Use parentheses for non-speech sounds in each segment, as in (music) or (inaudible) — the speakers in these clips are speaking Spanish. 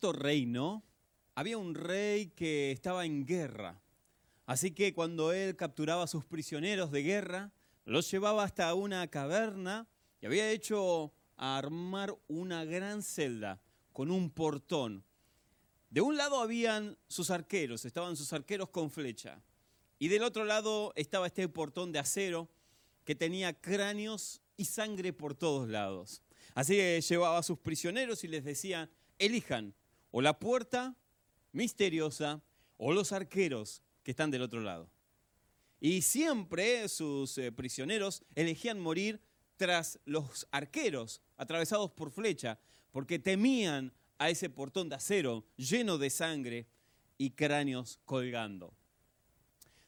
cierto reino había un rey que estaba en guerra. Así que cuando él capturaba a sus prisioneros de guerra, los llevaba hasta una caverna y había hecho armar una gran celda con un portón. De un lado habían sus arqueros, estaban sus arqueros con flecha. Y del otro lado estaba este portón de acero que tenía cráneos y sangre por todos lados. Así que llevaba a sus prisioneros y les decía, elijan o la puerta misteriosa o los arqueros que están del otro lado. Y siempre sus eh, prisioneros elegían morir tras los arqueros atravesados por flecha, porque temían a ese portón de acero lleno de sangre y cráneos colgando.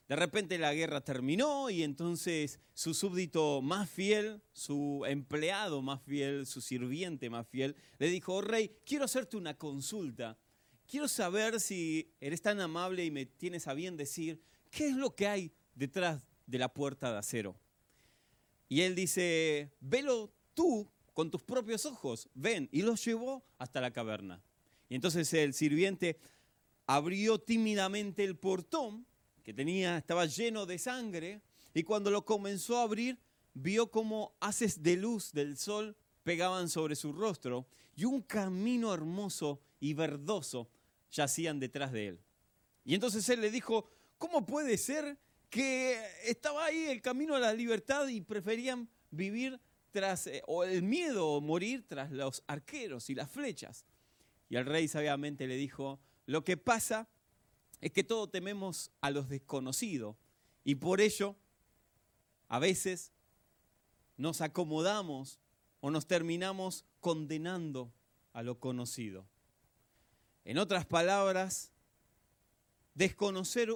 De repente la guerra terminó y entonces su súbdito más fiel, su empleado más fiel, su sirviente más fiel, le dijo, oh, rey, quiero hacerte una consulta. Quiero saber si eres tan amable y me tienes a bien decir qué es lo que hay detrás de la puerta de acero. Y él dice, velo tú con tus propios ojos, ven. Y los llevó hasta la caverna. Y entonces el sirviente abrió tímidamente el portón que tenía, estaba lleno de sangre, y cuando lo comenzó a abrir, vio como haces de luz del sol pegaban sobre su rostro, y un camino hermoso y verdoso yacían detrás de él. Y entonces él le dijo, ¿cómo puede ser que estaba ahí el camino a la libertad y preferían vivir tras, eh, o el miedo, o morir tras los arqueros y las flechas? Y el rey sabiamente le dijo, lo que pasa es que todos tememos a los desconocidos y por ello a veces nos acomodamos o nos terminamos condenando a lo conocido. En otras palabras, desconocer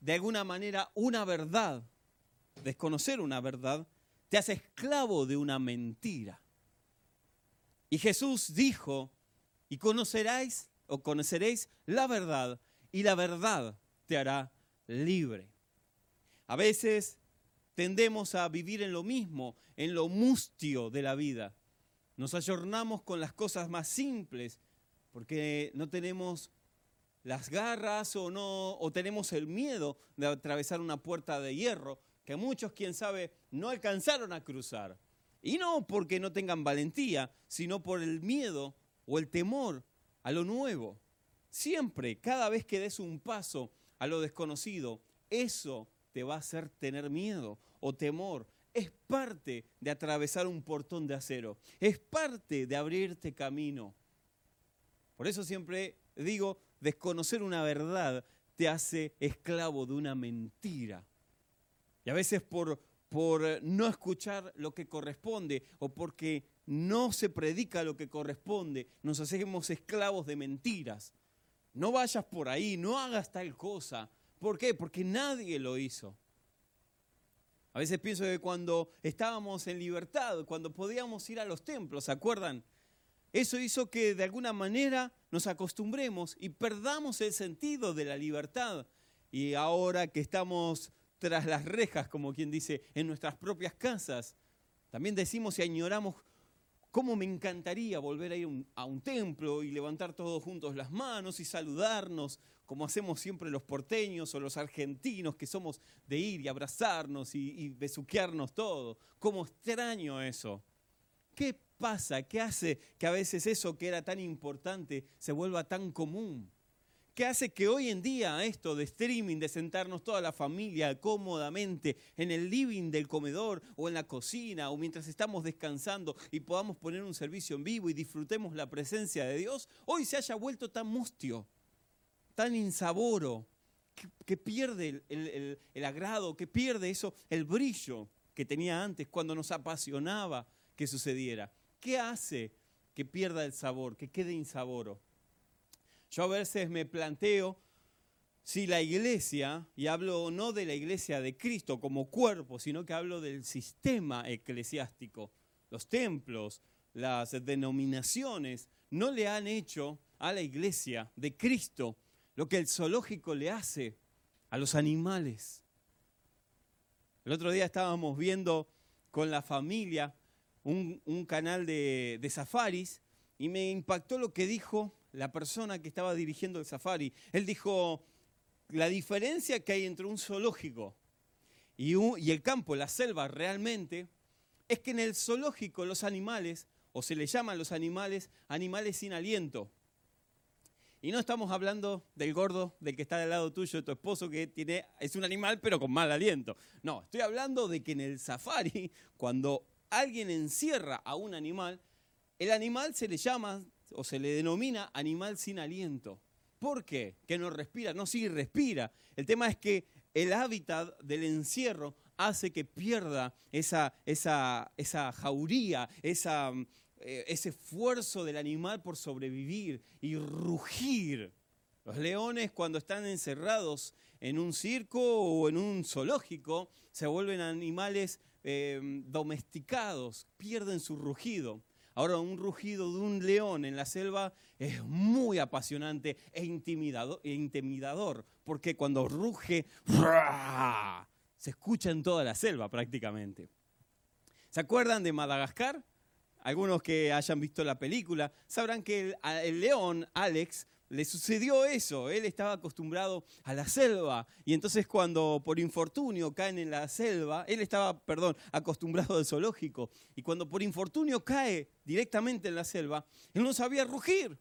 de alguna manera una verdad, desconocer una verdad, te hace esclavo de una mentira. Y Jesús dijo, y conoceráis o conoceréis la verdad, y la verdad te hará libre. A veces tendemos a vivir en lo mismo, en lo mustio de la vida. Nos ayornamos con las cosas más simples porque no tenemos las garras o no o tenemos el miedo de atravesar una puerta de hierro que muchos, quién sabe, no alcanzaron a cruzar. Y no porque no tengan valentía, sino por el miedo o el temor a lo nuevo. Siempre, cada vez que des un paso a lo desconocido, eso te va a hacer tener miedo o temor. Es parte de atravesar un portón de acero. Es parte de abrirte camino. Por eso siempre digo, desconocer una verdad te hace esclavo de una mentira. Y a veces por, por no escuchar lo que corresponde o porque no se predica lo que corresponde, nos hacemos esclavos de mentiras no vayas por ahí, no hagas tal cosa. ¿Por qué? Porque nadie lo hizo. A veces pienso que cuando estábamos en libertad, cuando podíamos ir a los templos, ¿se acuerdan? Eso hizo que de alguna manera nos acostumbremos y perdamos el sentido de la libertad. Y ahora que estamos tras las rejas, como quien dice, en nuestras propias casas, también decimos y añoramos ¿Cómo me encantaría volver a ir a un templo y levantar todos juntos las manos y saludarnos, como hacemos siempre los porteños o los argentinos, que somos de ir y abrazarnos y, y besuquearnos todo? ¿Cómo extraño eso? ¿Qué pasa? ¿Qué hace que a veces eso que era tan importante se vuelva tan común? ¿Qué hace que hoy en día esto de streaming, de sentarnos toda la familia cómodamente en el living del comedor o en la cocina o mientras estamos descansando y podamos poner un servicio en vivo y disfrutemos la presencia de Dios, hoy se haya vuelto tan mustio, tan insaboro, que, pierde el, el agrado, que pierde eso, el brillo que tenía antes cuando nos apasionaba que sucediera? ¿Qué hace que pierda el sabor, que quede insaboro? Yo a veces me planteo si la iglesia, y hablo no de la iglesia de Cristo como cuerpo, sino que hablo del sistema eclesiástico, los templos, las denominaciones, no le han hecho a la iglesia de Cristo lo que el zoológico le hace a los animales. El otro día estábamos viendo con la familia un, canal de, safaris y me impactó lo que dijo la persona que estaba dirigiendo el safari. Él dijo, la diferencia que hay entre un zoológico y, el campo, la selva realmente, es que en el zoológico los animales, o se le llaman los animales, animales sin aliento. Y no estamos hablando del gordo, del que está del lado tuyo, de tu esposo, que tiene, es un animal pero con mal aliento. No, estoy hablando de que en el safari, (laughs) cuando alguien encierra a un animal, el animal se le llama o se le denomina animal sin aliento. ¿Por qué? Que no respira. No, sí respira. El tema es que el hábitat del encierro hace que pierda esa, esa, esa jauría, esa, eh, ese esfuerzo del animal por sobrevivir y rugir. Los leones cuando están encerrados en un circo o en un zoológico se vuelven animales eh, domesticados, pierden su rugido. Ahora, un rugido de un león en la selva es muy apasionante e intimidador, e intimidador porque cuando ruge, se escucha en toda la selva prácticamente. ¿Se acuerdan de Madagascar? algunos que hayan visto la película, sabrán que el, león, Alex, le sucedió eso. Él estaba acostumbrado a la selva y entonces cuando por infortunio caen en la selva, él estaba, perdón, acostumbrado al zoológico y cuando por infortunio cae directamente en la selva, él no sabía rugir.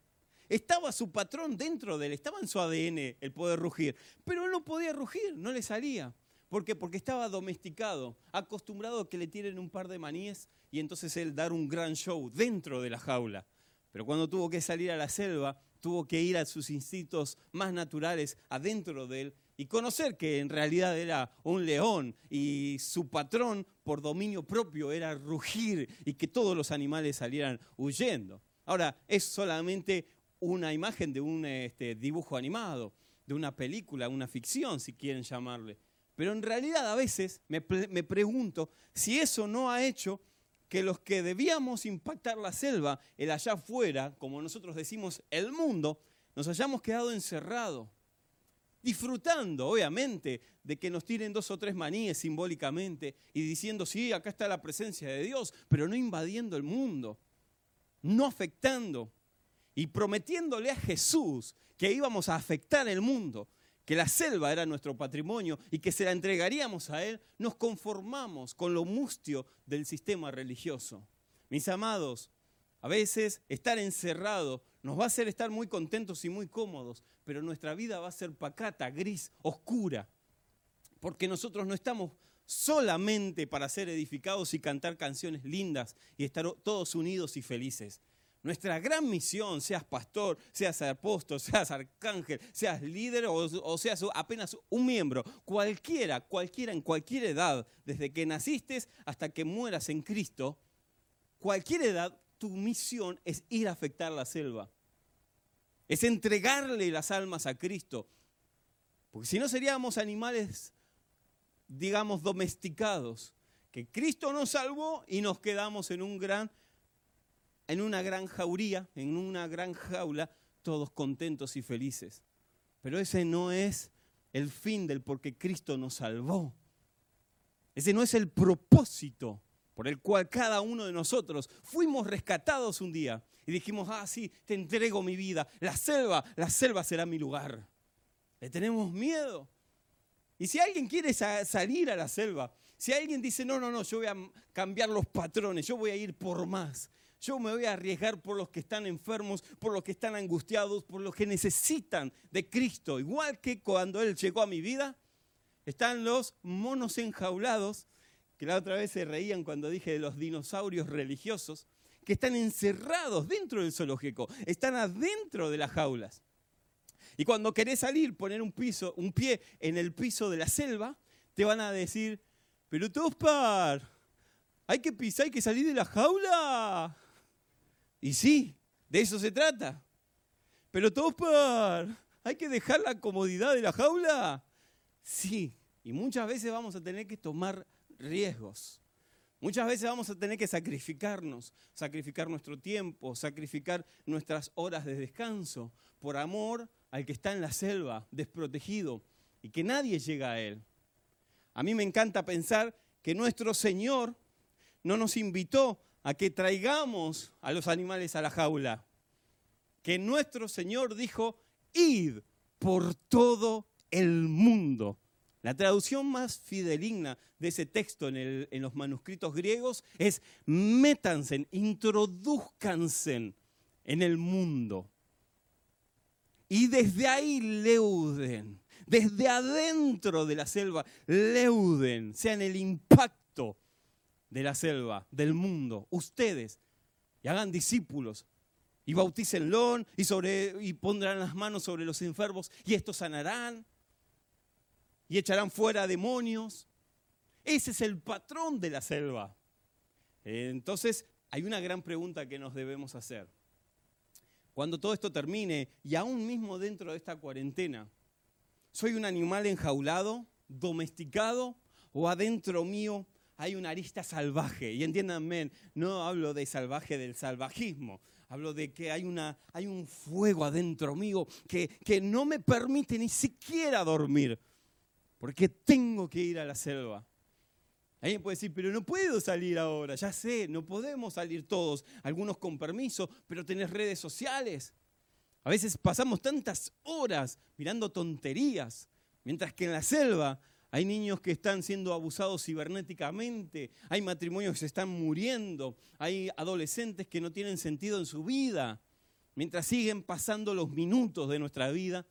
Estaba su patrón dentro de él, estaba en su ADN el poder rugir, pero él no podía rugir, no le salía. ¿Por qué? Porque estaba domesticado, acostumbrado a que le tiren un par de maníes y entonces él dar un gran show dentro de la jaula. Pero cuando tuvo que salir a la selva, tuvo que ir a sus instintos más naturales adentro de él y conocer que en realidad era un león y su patrón por dominio propio era rugir y que todos los animales salieran huyendo. Ahora, es solamente una imagen de un este, dibujo animado, de una película, una ficción, si quieren llamarle. Pero en realidad a veces me, pregunto si eso no ha hecho que los que debíamos impactar la selva, el allá afuera, como nosotros decimos, el mundo, nos hayamos quedado encerrados, disfrutando, obviamente, de que nos tiren dos o tres maníes simbólicamente y diciendo, sí, acá está la presencia de Dios, pero no invadiendo el mundo, no afectando y prometiéndole a Jesús que íbamos a afectar el mundo que la selva era nuestro patrimonio y que se la entregaríamos a Él, nos conformamos con lo mustio del sistema religioso. Mis amados, a veces estar encerrado nos va a hacer estar muy contentos y muy cómodos, pero nuestra vida va a ser pacata, gris, oscura, porque nosotros no estamos solamente para ser edificados y cantar canciones lindas y estar todos unidos y felices. Nuestra gran misión, seas pastor, seas apóstol, seas arcángel, seas líder o, seas apenas un miembro, cualquiera, cualquiera en cualquier edad, desde que naciste hasta que mueras en Cristo, cualquier edad, tu misión es ir a afectar la selva. Es entregarle las almas a Cristo. Porque si no seríamos animales, digamos, domesticados, que Cristo nos salvó y nos quedamos en un gran en una gran jauría, en una gran jaula, todos contentos y felices. Pero ese no es el fin del por qué Cristo nos salvó. Ese no es el propósito por el cual cada uno de nosotros fuimos rescatados un día y dijimos, ah, sí, te entrego mi vida, la selva, la selva será mi lugar. Le tenemos miedo. Y si alguien quiere salir a la selva, si alguien dice, no, no, no, yo voy a cambiar los patrones, yo voy a ir por más, yo me voy a arriesgar por los que están enfermos, por los que están angustiados, por los que necesitan de Cristo. Igual que cuando Él llegó a mi vida, están los monos enjaulados, que la otra vez se reían cuando dije de los dinosaurios religiosos, que están encerrados dentro del zoológico, están adentro de las jaulas. Y cuando querés salir, poner un, pie en el piso de la selva, te van a decir, pero Tospar, hay que pisar, hay que salir de la jaula. Y sí, de eso se trata. Pero Tospar, ¿hay que dejar la comodidad de la jaula? Sí, y muchas veces vamos a tener que tomar riesgos. Muchas veces vamos a tener que sacrificarnos, sacrificar nuestro tiempo, sacrificar nuestras horas de descanso por amor al que está en la selva, desprotegido, y que nadie llega a él. A mí me encanta pensar que nuestro Señor no nos invitó a que traigamos a los animales a la jaula. que nuestro Señor dijo, id por todo el mundo. La traducción más fideligna de ese texto en, los manuscritos griegos es métanse, introduzcanse en el mundo. Y desde ahí leuden, desde adentro de la selva, leuden, sean el impacto de la selva, del mundo, ustedes, y hagan discípulos, y bautícenlo, y, sobre, y pondrán las manos sobre los enfermos, y estos sanarán, y echarán fuera demonios. Ese es el patrón de la selva. Entonces, hay una gran pregunta que nos debemos hacer. Cuando todo esto termine, y aún mismo dentro de esta cuarentena, ¿soy un animal enjaulado, domesticado, o adentro mío hay una arista salvaje? Y entiéndanme, no hablo de salvaje del salvajismo, hablo de que hay, una, hay un fuego adentro mío que, que no me permite ni siquiera dormir porque tengo que ir a la selva. Alguien puede decir, pero no puedo salir ahora, ya sé, no podemos salir todos, algunos con permiso, pero tenés redes sociales. A veces pasamos tantas horas mirando tonterías, mientras que en la selva hay niños que están siendo abusados cibernéticamente, hay matrimonios que se están muriendo, hay adolescentes que no tienen sentido en su vida, mientras siguen pasando los minutos de nuestra vida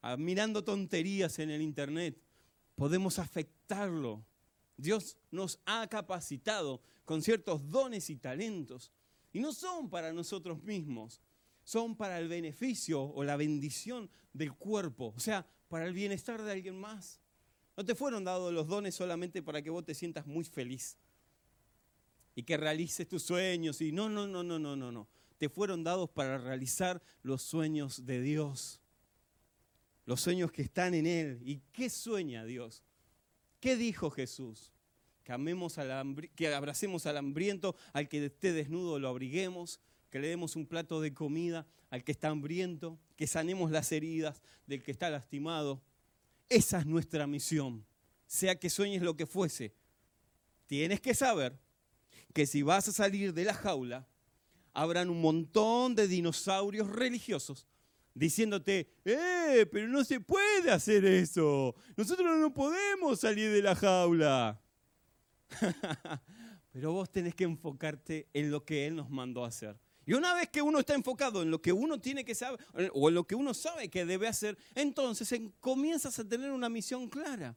ah, mirando tonterías en el Internet podemos afectarlo. Dios nos ha capacitado con ciertos dones y talentos. Y no son para nosotros mismos, son para el beneficio o la bendición del cuerpo, o sea, para el bienestar de alguien más. No te fueron dados los dones solamente para que vos te sientas muy feliz y que realices tus sueños y no, no, no, no, no, no, no. Te fueron dados para realizar los sueños de Dios los sueños que están en Él. ¿Y qué sueña Dios? ¿Qué dijo Jesús? Que, amemos al que abracemos al hambriento, al que esté desnudo lo abriguemos, que le demos un plato de comida al que está hambriento, que sanemos las heridas del que está lastimado. Esa es nuestra misión, sea que sueñes lo que fuese. Tienes que saber que si vas a salir de la jaula, habrán un montón de dinosaurios religiosos diciéndote, ¡eh! Pero no se puede hacer eso. Nosotros no podemos salir de la jaula. (laughs) pero vos tenés que enfocarte en lo que Él nos mandó a hacer. Y una vez que uno está enfocado en lo que uno tiene que saber, o en lo que uno sabe que debe hacer, entonces comienzas a tener una misión clara.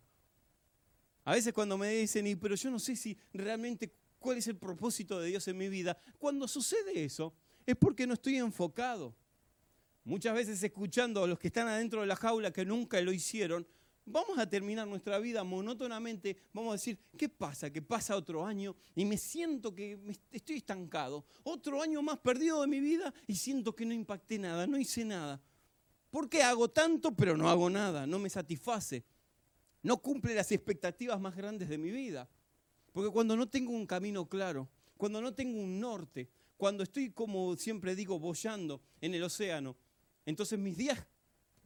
A veces cuando me dicen, y, pero yo no sé si realmente cuál es el propósito de Dios en mi vida, cuando sucede eso, es porque no estoy enfocado. Muchas veces escuchando a los que están adentro de la jaula que nunca lo hicieron, vamos a terminar nuestra vida monótonamente, vamos a decir, ¿qué pasa? Que pasa otro año y me siento que estoy estancado. Otro año más perdido de mi vida y siento que no impacté nada, no hice nada. ¿Por qué hago tanto pero no hago nada? No me satisface. No cumple las expectativas más grandes de mi vida. Porque cuando no tengo un camino claro, cuando no tengo un norte, cuando estoy, como siempre digo, boyando en el océano, entonces mis días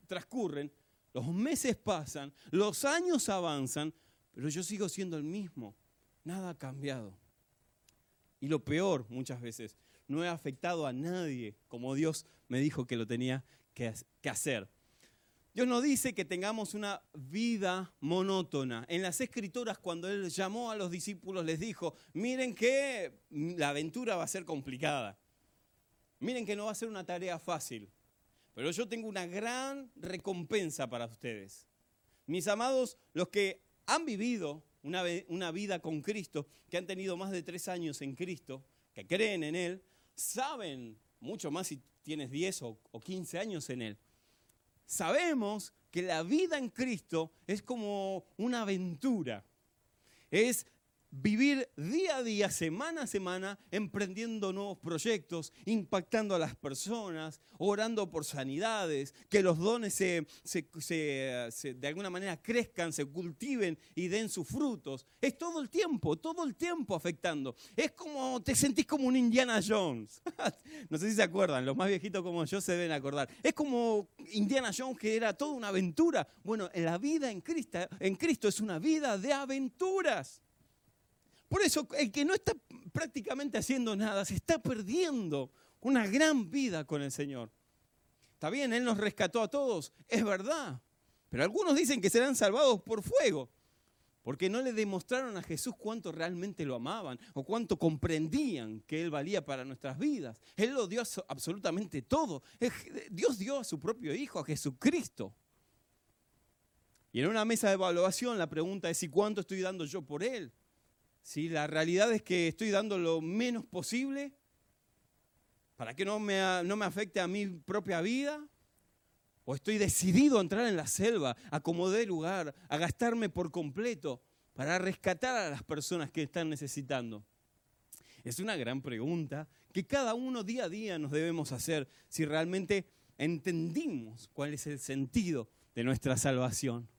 transcurren, los meses pasan, los años avanzan, pero yo sigo siendo el mismo. Nada ha cambiado. Y lo peor, muchas veces, no he afectado a nadie como Dios me dijo que lo tenía que, hacer. Dios no dice que tengamos una vida monótona. En las escrituras, cuando Él llamó a los discípulos, les dijo, miren que la aventura va a ser complicada. Miren que no va a ser una tarea fácil. Pero yo tengo una gran recompensa para ustedes. Mis amados, los que han vivido una, vida con Cristo, que han tenido más de tres años en Cristo, que creen en Él, saben mucho más si tienes 10 o, o 15 años en Él. Sabemos que la vida en Cristo es como una aventura. Es vivir día a día, semana a semana, emprendiendo nuevos proyectos, impactando a las personas, orando por sanidades, que los dones se, de alguna manera crezcan, se cultiven y den sus frutos. Es todo el tiempo, todo el tiempo afectando. Es como, te sentís como un Indiana Jones. (laughs) no sé si se acuerdan, los más viejitos como yo se deben acordar. Es como Indiana Jones que era toda una aventura. Bueno, la vida en Cristo, en Cristo es una vida de aventuras. Por eso el que no está prácticamente haciendo nada se está perdiendo una gran vida con el Señor. Está bien, Él nos rescató a todos, es verdad. Pero algunos dicen que serán salvados por fuego, porque no le demostraron a Jesús cuánto realmente lo amaban o cuánto comprendían que Él valía para nuestras vidas. Él lo dio absolutamente todo. Dios dio a su propio Hijo, a Jesucristo. Y en una mesa de evaluación la pregunta es si cuánto estoy dando yo por Él. Si la realidad es que estoy dando lo menos posible para que no me, no me afecte a mi propia vida. O estoy decidido a entrar en la selva, a como lugar, a gastarme por completo para rescatar a las personas que están necesitando. Es una gran pregunta que cada uno día a día nos debemos hacer si realmente entendimos cuál es el sentido de nuestra salvación.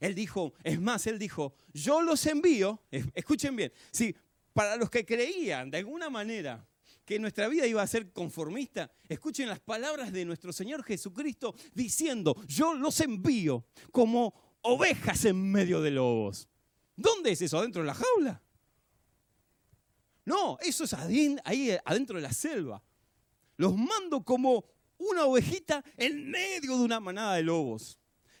Él dijo, es más, él dijo, yo los envío, escuchen bien, sí, para los que creían de alguna manera que nuestra vida iba a ser conformista, escuchen las palabras de nuestro Señor Jesucristo diciendo, yo los envío como ovejas en medio de lobos. ¿Dónde es eso? ¿Adentro de la jaula? No, eso es ahí adentro de la selva. Los mando como una ovejita en medio de una manada de lobos.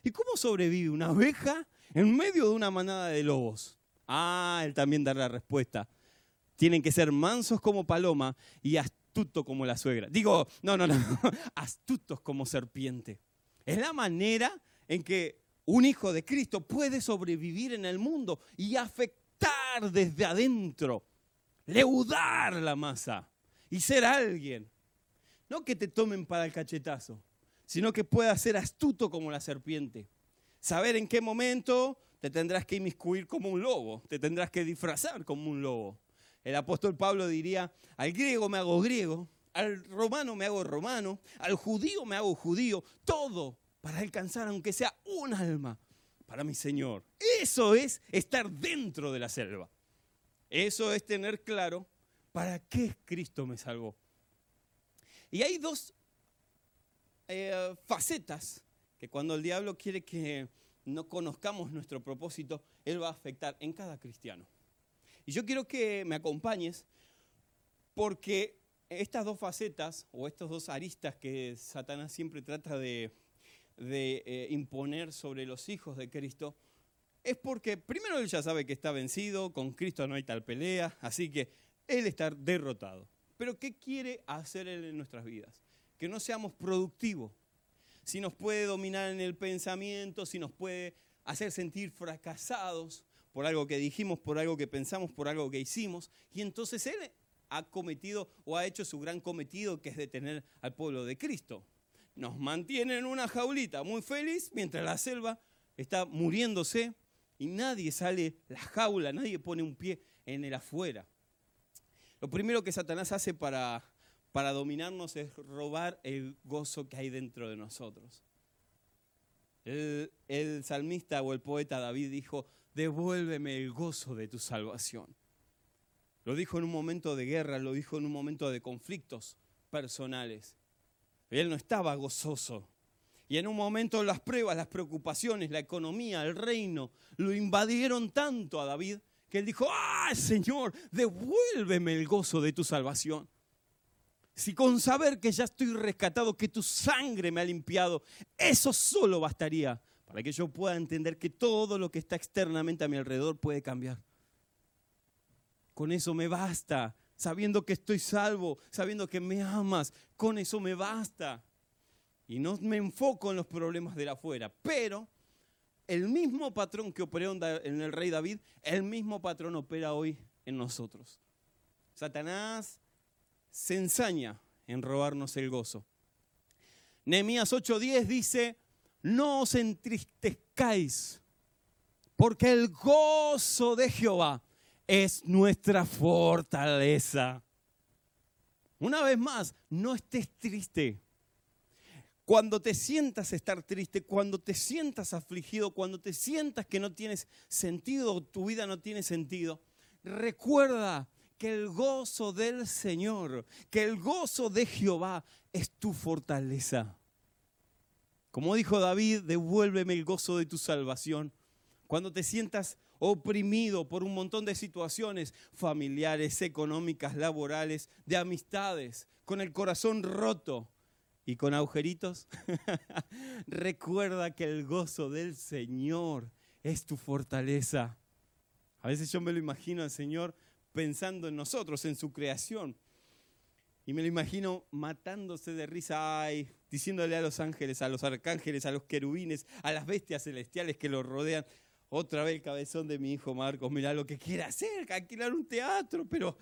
¿Y cómo sobrevive una oveja en medio de una manada de lobos? Ah, él también dará la respuesta. Tienen que ser mansos como paloma y astutos como la suegra. Digo, no, no, no, (laughs) astutos como serpiente. Es la manera en que un hijo de Cristo puede sobrevivir en el mundo y afectar desde adentro, leudar la masa y ser alguien. No que te tomen para el cachetazo, sino que pueda ser astuto como la serpiente. Saber en qué momento te tendrás que inmiscuir como un lobo, te tendrás que disfrazar como un lobo. El apóstol Pablo diría, al griego me hago griego, al romano me hago romano, al judío me hago judío, todo para alcanzar aunque sea un alma para mi Señor. Eso es estar dentro de la selva. Eso es tener claro para qué Cristo me salvó. Y hay dos eh, facetas que cuando el diablo quiere que no conozcamos nuestro propósito, él va a afectar en cada cristiano. Y yo quiero que me acompañes porque estas dos facetas o estos dos aristas que Satanás siempre trata de, eh, imponer sobre los hijos de Cristo, es porque primero él ya sabe que está vencido, con Cristo no hay tal pelea, así que él está derrotado. Pero ¿qué quiere hacer él en nuestras vidas? Que no seamos productivos, si nos puede dominar en el pensamiento, si nos puede hacer sentir fracasados por algo que dijimos, por algo que pensamos, por algo que hicimos, y entonces Él ha cometido o ha hecho su gran cometido, que es detener al pueblo de Cristo. Nos mantiene en una jaulita muy feliz mientras la selva está muriéndose y nadie sale la jaula, nadie pone un pie en el afuera. Lo primero que Satanás hace para para dominarnos es robar el gozo que hay dentro de nosotros. El, salmista o el poeta David dijo, devuélveme el gozo de tu salvación. Lo dijo en un momento de guerra, lo dijo en un momento de conflictos personales. Él no estaba gozoso. Y en un momento las pruebas, las preocupaciones, la economía, el reino, lo invadieron tanto a David que él dijo, ah, Señor, devuélveme el gozo de tu salvación si con saber que ya estoy rescatado, que tu sangre me ha limpiado, eso solo bastaría para que yo pueda entender que todo lo que está externamente a mi alrededor puede cambiar. Con eso me basta, sabiendo que estoy salvo, sabiendo que me amas, con eso me basta. Y no me enfoco en los problemas de la afuera, pero el mismo patrón que operó en el rey David, el mismo patrón opera hoy en nosotros. Satanás se ensaña en robarnos el gozo. Nehemías 8:10 dice, no os entristezcáis, porque el gozo de Jehová es nuestra fortaleza. Una vez más, no estés triste. Cuando te sientas estar triste, cuando te sientas afligido, cuando te sientas que no tienes sentido, tu vida no tiene sentido, recuerda que el gozo del Señor, que el gozo de Jehová es tu fortaleza. Como dijo David, devuélveme el gozo de tu salvación. Cuando te sientas oprimido por un montón de situaciones familiares, económicas, laborales, de amistades, con el corazón roto, y con agujeritos, (laughs) recuerda que el gozo del Señor es tu fortaleza. A veces yo me lo imagino al Señor pensando en nosotros, en su creación. Y me lo imagino matándose de risa, ay, diciéndole a los ángeles, a los arcángeles, a los querubines, a las bestias celestiales que lo rodean. Otra vez el cabezón de mi hijo Marcos, mira lo que quiere hacer, alquilar un teatro, pero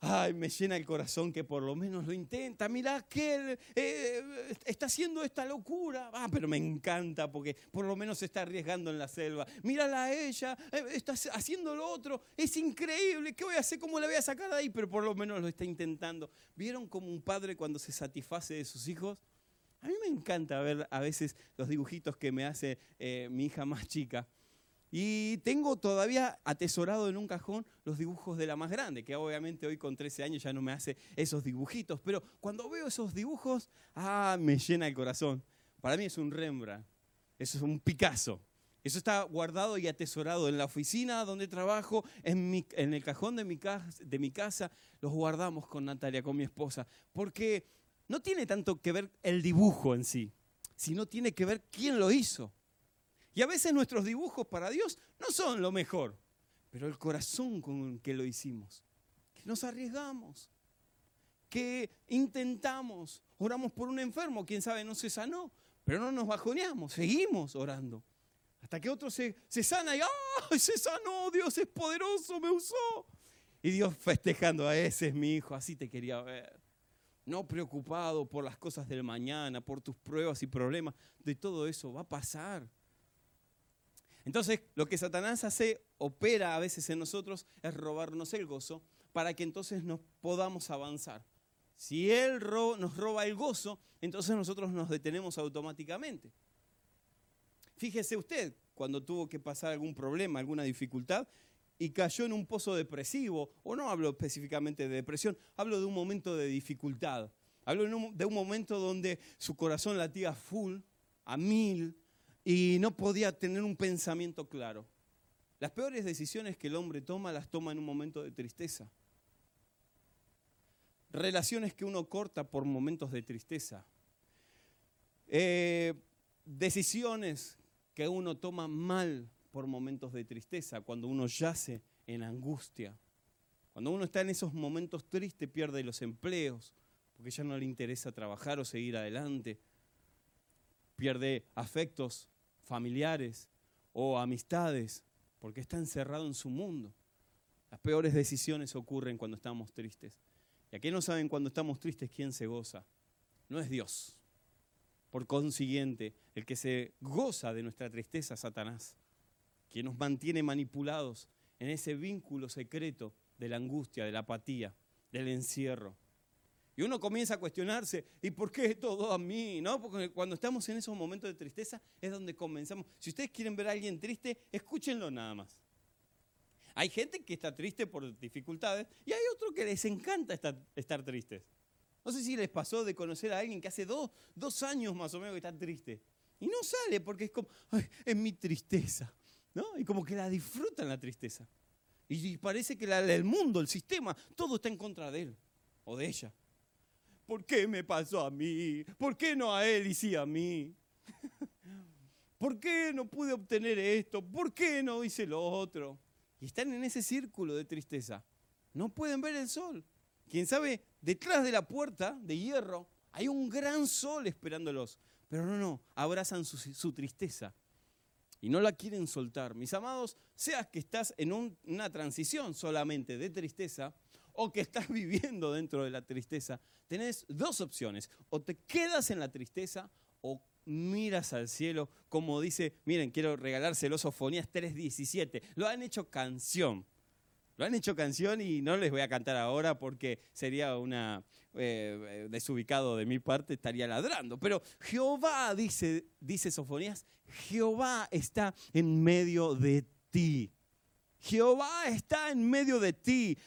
ay, me llena el corazón que por lo menos lo intenta. Mirá que él eh, está haciendo esta locura. Ah, pero me encanta porque por lo menos se está arriesgando en la selva. Mírala a ella, eh, está haciendo lo otro. Es increíble. ¿Qué voy a hacer? ¿Cómo la voy a sacar de ahí? Pero por lo menos lo está intentando. ¿Vieron como un padre cuando se satisface de sus hijos? A mí me encanta ver a veces los dibujitos que me hace eh, mi hija más chica. Y tengo todavía atesorado en un cajón los dibujos de la más grande, que obviamente hoy con 13 años ya no me hace esos dibujitos, pero cuando veo esos dibujos, ah, me llena el corazón. Para mí es un Rembrandt, eso es un Picasso. Eso está guardado y atesorado en la oficina donde trabajo, en, el cajón de mi, casa, de mi casa, los guardamos con Natalia, con mi esposa, porque no tiene tanto que ver el dibujo en sí, sino tiene que ver quién lo hizo. Y a veces nuestros dibujos para Dios no son lo mejor, pero el corazón con que lo hicimos, que nos arriesgamos, que intentamos, oramos por un enfermo, quién sabe no se sanó, pero no nos bajoneamos, seguimos orando. Hasta que otro se, se sana y ¡ay, se sanó! Dios es poderoso, me usó. Y Dios festejando, a ese es mi hijo, así te quería ver. No preocupado por las cosas del mañana, por tus pruebas y problemas, de todo eso va a pasar. Entonces, lo que Satanás hace, opera a veces en nosotros, es robarnos el gozo para que entonces nos podamos avanzar. Si Él nos roba el gozo, entonces nosotros nos detenemos automáticamente. Fíjese usted, cuando tuvo que pasar algún problema, alguna dificultad, y cayó en un pozo depresivo, o no hablo específicamente de depresión, hablo de un momento de dificultad. Hablo de un momento donde su corazón latía full, a mil, y no podía tener un pensamiento claro. Las peores decisiones que el hombre toma las toma en un momento de tristeza. Relaciones que uno corta por momentos de tristeza. Eh, decisiones que uno toma mal por momentos de tristeza, cuando uno yace en angustia. Cuando uno está en esos momentos tristes pierde los empleos, porque ya no le interesa trabajar o seguir adelante. Pierde afectos familiares o amistades, porque está encerrado en su mundo. Las peores decisiones ocurren cuando estamos tristes. Y aquí no saben cuando estamos tristes quién se goza. No es Dios. Por consiguiente, el que se goza de nuestra tristeza Satanás, quien nos mantiene manipulados en ese vínculo secreto de la angustia, de la apatía, del encierro. Y uno comienza a cuestionarse, ¿y por qué todo a mí? ¿No? Porque cuando estamos en esos momentos de tristeza es donde comenzamos. Si ustedes quieren ver a alguien triste, escúchenlo nada más. Hay gente que está triste por dificultades y hay otro que les encanta estar, tristes. No sé si les pasó de conocer a alguien que hace dos, años más o menos que está triste. Y no sale porque es como, Ay, es mi tristeza. ¿no? Y como que la disfrutan la tristeza. Y parece que el mundo, el sistema, todo está en contra de él o de ella. ¿Por qué me pasó a mí? ¿Por qué no a él y sí a mí? (laughs) ¿Por qué no pude obtener esto? ¿Por qué no hice lo otro? Y están en ese círculo de tristeza. No pueden ver el sol. Quién sabe, detrás de la puerta de hierro hay un gran sol esperándolos. Pero no, no, abrazan su, tristeza y no la quieren soltar. Mis amados, seas que estás en una transición solamente de tristeza o que estás (laughs) viviendo dentro de la tristeza, tenés dos opciones. O te quedas en la tristeza o miras al cielo, como dice, miren, quiero regalárselo Sofonías 3.17. Lo han hecho canción. Lo han hecho canción y no les voy a cantar ahora porque sería una eh, desubicado de mi parte, estaría ladrando. Pero Jehová, dice, dice Sofonías, Jehová está en medio de ti. Jehová está en medio de ti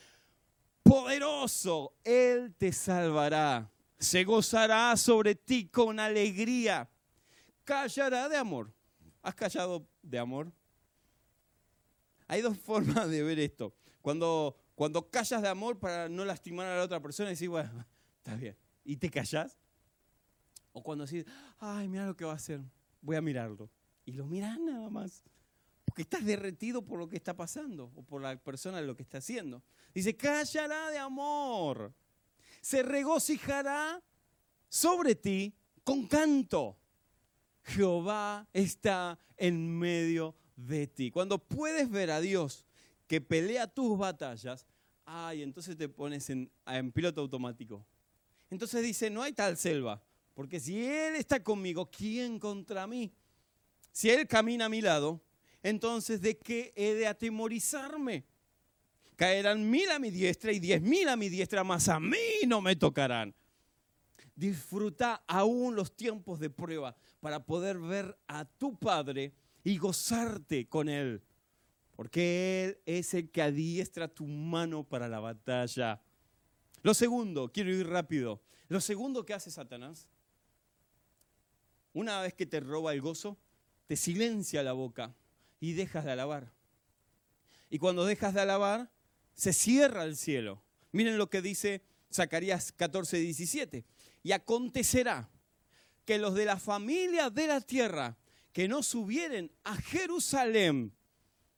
poderoso, Él te salvará. Se gozará sobre ti con alegría. Callará de amor. ¿Has callado de amor? Hay dos (laughs) formas de ver esto. Cuando, cuando callas de amor para no lastimar a la otra persona, decís, bueno, (laughs) está bien. ¿Y te callas? O cuando decís, ay, mira lo que va a hacer, voy a mirarlo. Y lo miras nada más. Porque estás derretido por lo que está pasando o por la persona lo que está haciendo. Dice, callará de amor. Se regocijará sobre ti con canto. Jehová está en medio de ti. Cuando puedes ver a Dios que pelea tus batallas, ay, entonces te pones en, en piloto automático. Entonces dice, no hay tal selva, porque si Él está conmigo, ¿quién contra mí? Si Él camina a mi lado, entonces ¿de qué he de atemorizarme? Caerán mil a mi diestra y diez mil a mi diestra, mas a mí no me tocarán. Disfruta aún los tiempos de prueba para poder ver a tu Padre y gozarte con Él. Porque Él es el que adiestra tu mano para la batalla. Lo segundo, quiero ir rápido. Lo segundo que hace Satanás, una vez que te roba el gozo, te silencia la boca y dejas de alabar. Y cuando dejas de alabar, se cierra el cielo. Miren lo que dice Zacarías 14, 17. Y acontecerá que los de la familia de la tierra que no subieren a Jerusalén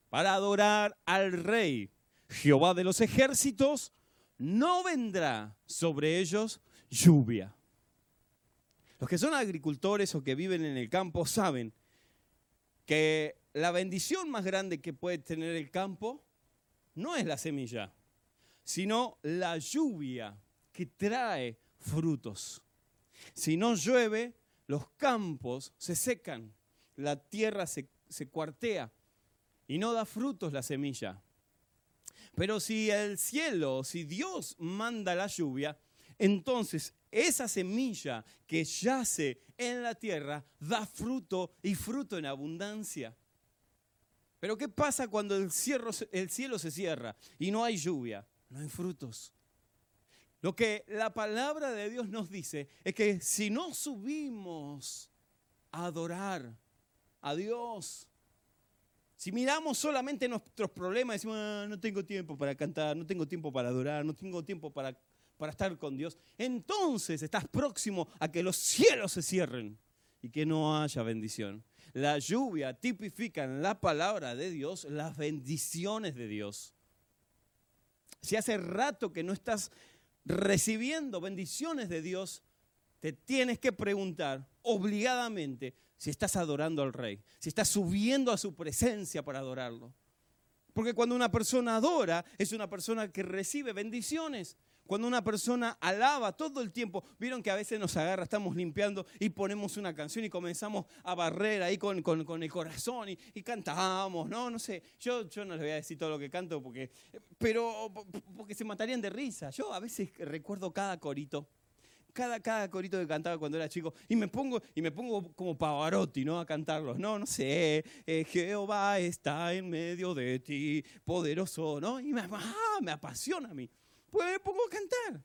para adorar al rey Jehová de los ejércitos, no vendrá sobre ellos lluvia. Los que son agricultores o que viven en el campo saben que la bendición más grande que puede tener el campo no es la semilla, sino la lluvia que trae frutos. Si no llueve, los campos se secan, la tierra se, cuartea y no da frutos la semilla. Pero si el cielo, si Dios manda la lluvia, entonces esa semilla que yace en la tierra da fruto y fruto en abundancia. Pero ¿qué pasa cuando el, el cielo se cierra y no hay lluvia? No hay frutos. Lo que la palabra de Dios nos dice es que si no subimos a adorar a Dios, si miramos solamente nuestros problemas decimos, ah, no tengo tiempo para cantar, no tengo tiempo para adorar, no tengo tiempo para, para estar con Dios, entonces estás próximo a que los cielos se cierren y que no haya bendición. La lluvia tipifica en la palabra de Dios las bendiciones de Dios. Si hace rato que no estás recibiendo bendiciones de Dios, te tienes que preguntar obligadamente si estás adorando al rey, si estás subiendo a su presencia para adorarlo. Porque cuando una persona adora, es una persona que recibe bendiciones. Cuando una persona alaba todo el tiempo, vieron que a veces nos agarra, estamos limpiando y ponemos una canción y comenzamos a barrer ahí con, el corazón y, cantamos, ¿no? No sé, yo, yo no les voy a decir todo lo que canto porque, pero, porque se matarían de risa. Yo a veces recuerdo cada corito. Cada, cada, corito que cantaba cuando era chico y me pongo y me pongo como Pavarotti no a cantarlos no no sé eh, Jehová está en medio de ti poderoso no y me, ah, me apasiona a mí pues me pongo a cantar.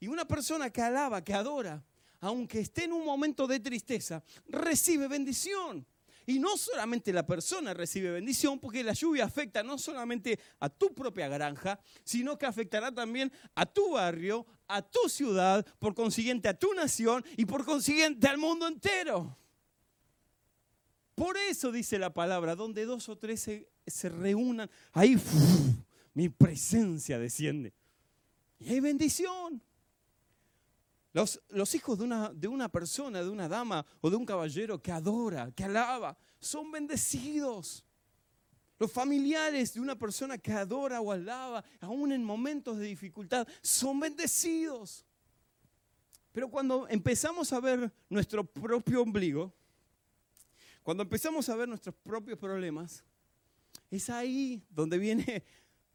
Y una persona que alaba, que adora, aunque esté en un momento de tristeza, recibe bendición. Y no solamente la persona recibe bendición, porque la lluvia afecta no solamente a tu propia granja, sino que afectará también a tu barrio, a tu ciudad, por consiguiente a tu nación y por consiguiente al mundo entero. Por eso dice la palabra, donde dos o tres se, reúnan, ahí mi presencia desciende. Y hay bendición. Los, hijos de una, de una persona, de una dama o de un caballero que adora, que alaba, son bendecidos. Los familiares de una persona que adora o alaba, aún en momentos de dificultad, son bendecidos. Pero cuando empezamos a ver nuestro propio ombligo, cuando empezamos a ver nuestros propios problemas, es ahí donde viene,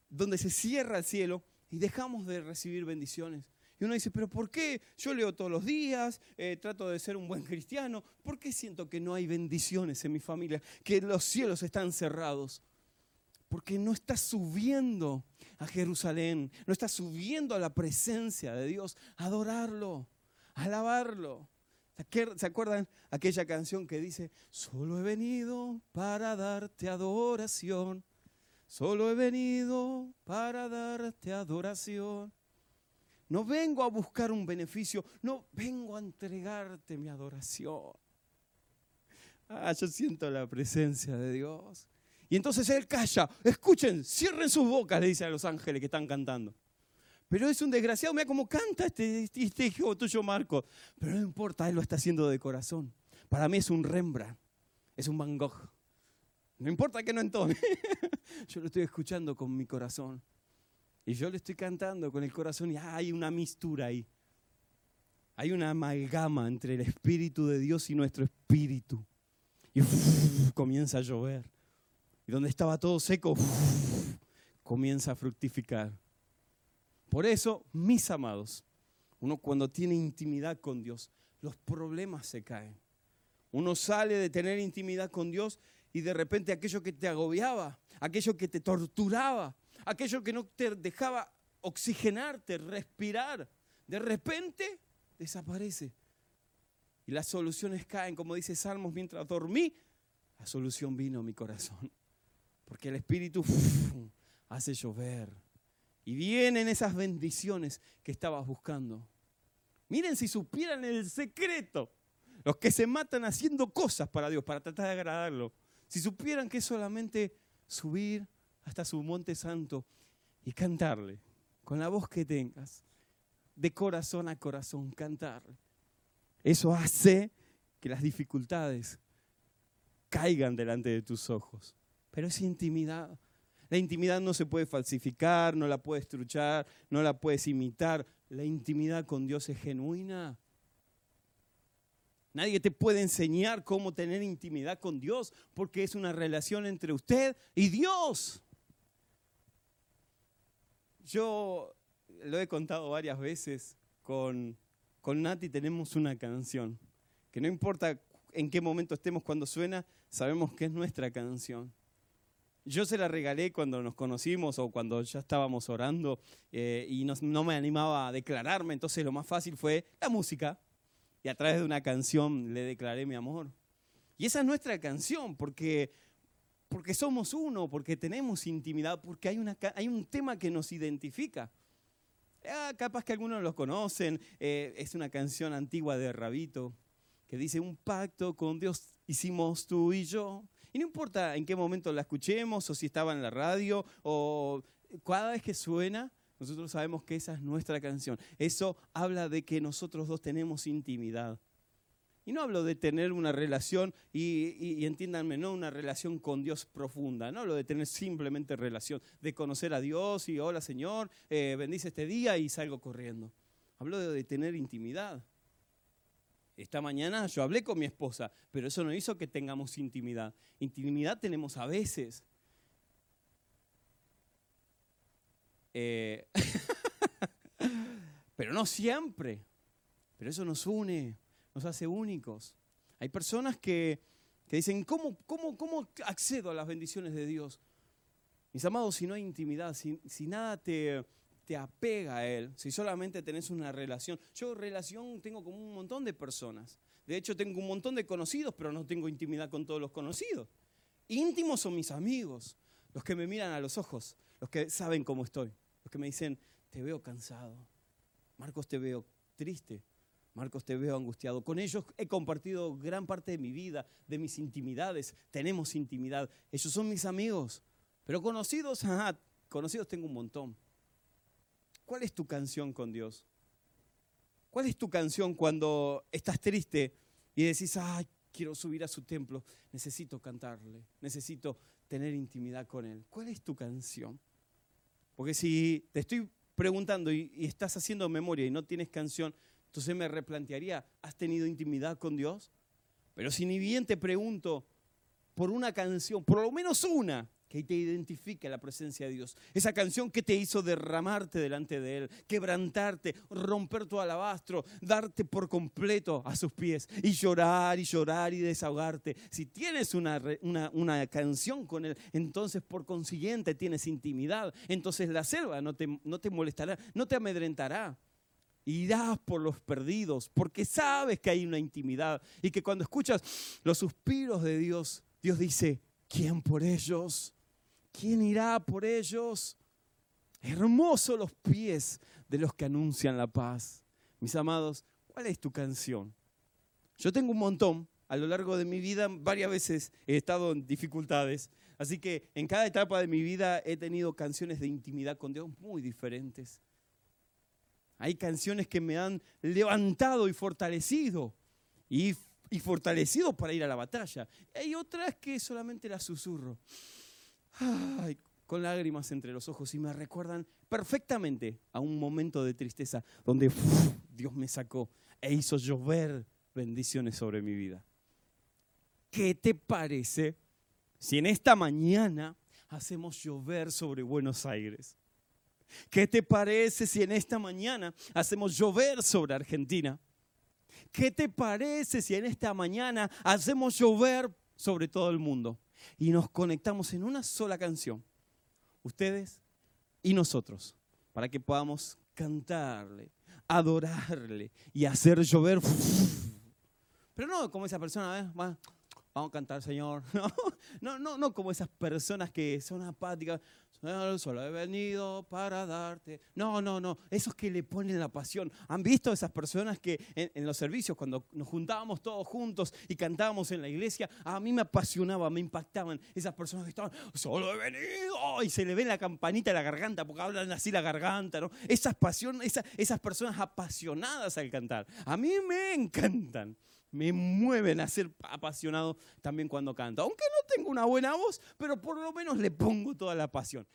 donde se cierra el cielo y dejamos de recibir bendiciones. Y uno dice, pero ¿por qué yo leo todos los días, eh, trato de ser un buen cristiano? ¿Por qué siento que no hay bendiciones en mi familia, que los cielos están cerrados? Porque no estás subiendo a Jerusalén, no estás subiendo a la presencia de Dios, adorarlo, alabarlo. ¿Se acuerdan aquella canción que dice, solo he venido para darte adoración? Solo he venido para darte adoración. No vengo a buscar un beneficio, no vengo a entregarte mi adoración. Ah, yo siento la presencia de Dios. Y entonces Él calla. Escuchen, cierren sus bocas, le dice a los ángeles que están cantando. Pero es un desgraciado, mira cómo canta este, este, este hijo tuyo, Marco. Pero no importa, Él lo está haciendo de corazón. Para mí es un Rembrandt, es un Van Gogh. No importa que no entone. (laughs) Yo lo estoy escuchando con mi corazón. Y yo le estoy cantando con el corazón y hay una mistura ahí. Hay una amalgama entre el Espíritu de Dios y nuestro espíritu. Y comienza a llover. Y donde estaba todo seco, comienza a fructificar. Por eso, mis amados, uno cuando tiene intimidad con Dios, los problemas se caen. Uno sale de tener intimidad con Dios y de repente aquello que te agobiaba, aquello que te torturaba, aquello que no te dejaba oxigenarte, respirar, de repente desaparece. Y las soluciones caen, como dice Salmos, mientras dormí, la solución vino a mi corazón. Porque el Espíritu hace llover. Y vienen esas bendiciones que estabas buscando. Miren si supieran el secreto. Los que se matan haciendo cosas para Dios, para tratar de agradarlo. Si supieran que es solamente subir hasta su monte santo y cantarle, con la voz que tengas, de corazón a corazón, cantarle. Eso hace que las dificultades caigan delante de tus ojos. Pero es intimidad. La intimidad no se puede falsificar, no la puedes truchar, no la puedes imitar. La intimidad con Dios es genuina. Nadie te puede enseñar cómo tener intimidad con Dios porque es una relación entre usted y Dios. Yo lo he contado varias veces con, con Nati, tenemos una canción que no importa en qué momento estemos cuando suena, sabemos que es nuestra canción. Yo se la regalé cuando nos conocimos o cuando ya estábamos orando eh, y no me animaba a declararme, entonces lo más fácil fue la música y a través de una canción le declaré mi amor. Y esa es nuestra canción, porque, porque somos uno, porque tenemos intimidad, porque hay, una, hay un tema que nos identifica. Ah, capaz que algunos lo conocen, eh, es una canción antigua de Rabito, que dice, un pacto con Dios hicimos tú y yo. Y no importa en qué momento la escuchemos, o si estaba en la radio, o cada vez que suena, nosotros sabemos que esa es nuestra canción. Eso habla de que nosotros dos tenemos intimidad. Y no hablo de tener una relación, y, entiéndanme, no una relación con Dios profunda, no hablo de tener simplemente relación, de conocer a Dios y hola Señor, eh, bendice este día y salgo corriendo. Hablo de tener intimidad. Esta mañana yo hablé con mi esposa, pero eso no hizo que tengamos intimidad. Intimidad tenemos a veces, Eh, (laughs) pero no siempre. Pero eso nos une, nos hace únicos. Hay personas que, dicen, ¿cómo, cómo, ¿cómo accedo a las bendiciones de Dios? Mis amados, si no hay intimidad, si, si nada te, te apega a Él, si solamente tenés una relación. Yo relación tengo con un montón de personas. De hecho, tengo un montón de conocidos, pero no tengo intimidad con todos los conocidos. Íntimos son mis amigos, los que me miran a los ojos, los que saben cómo estoy, que me dicen, te veo cansado, Marcos te veo triste, Marcos te veo angustiado. Con ellos he compartido gran parte de mi vida, de mis intimidades, tenemos intimidad, ellos son mis amigos, pero conocidos, conocidos tengo un montón. ¿Cuál es tu canción con Dios? ¿Cuál es tu canción cuando estás triste y decís, ay, quiero subir a su templo, necesito cantarle, necesito tener intimidad con Él? ¿Cuál es tu canción? Porque si te estoy preguntando y, estás haciendo memoria y no tienes canción, entonces me replantearía, ¿has tenido intimidad con Dios? Pero si ni bien te pregunto por una canción, por lo menos una, que te identifique la presencia de Dios. Esa canción que te hizo derramarte delante de Él, quebrantarte, romper tu alabastro, darte por completo a sus pies y llorar y llorar y desahogarte. Si tienes una, una, canción con Él, entonces por consiguiente tienes intimidad. Entonces la selva no te, no te molestará, no te amedrentará. Irás por los perdidos porque sabes que hay una intimidad y que cuando escuchas los suspiros de Dios, Dios dice, ¿quién por ellos? ¿Quién irá por ellos? Hermosos los pies de los que anuncian la paz. Mis amados, ¿cuál es tu canción? Yo tengo un montón. A lo largo de mi vida varias veces he estado en dificultades. Así que en cada etapa de mi vida he tenido canciones de intimidad con Dios muy diferentes. Hay canciones que me han levantado y fortalecido. Y, y fortalecido para ir a la batalla. Hay otras que solamente las susurro. Con lágrimas entre los ojos y me recuerdan perfectamente a un momento de tristeza donde Dios me sacó e hizo llover bendiciones sobre mi vida. ¿Qué te parece si en esta mañana hacemos llover sobre Buenos Aires? ¿Qué te parece si en esta mañana hacemos llover sobre Argentina? ¿Qué te parece si en esta mañana hacemos llover sobre todo el mundo y nos conectamos en una sola canción? ustedes y nosotros, para que podamos cantarle, adorarle y hacer llover. Pero no como esa persona, ¿eh? vamos a cantar, Señor. (laughs) No, no, no, como esas personas que son apáticas. Solo he venido para darte. No, no, no. Esos que le ponen la pasión. ¿Han visto esas personas que en, los servicios, cuando nos juntábamos todos juntos y cantábamos en la iglesia, a mí me apasionaba, me impactaban esas personas que estaban, solo he venido, y se le ve la campanita en la garganta, porque hablan así la garganta, ¿no? Esas, esas, esas personas apasionadas al cantar. A mí me encantan me mueven a ser apasionado también cuando canto. Aunque no tengo una buena voz, pero por lo menos le pongo toda la pasión.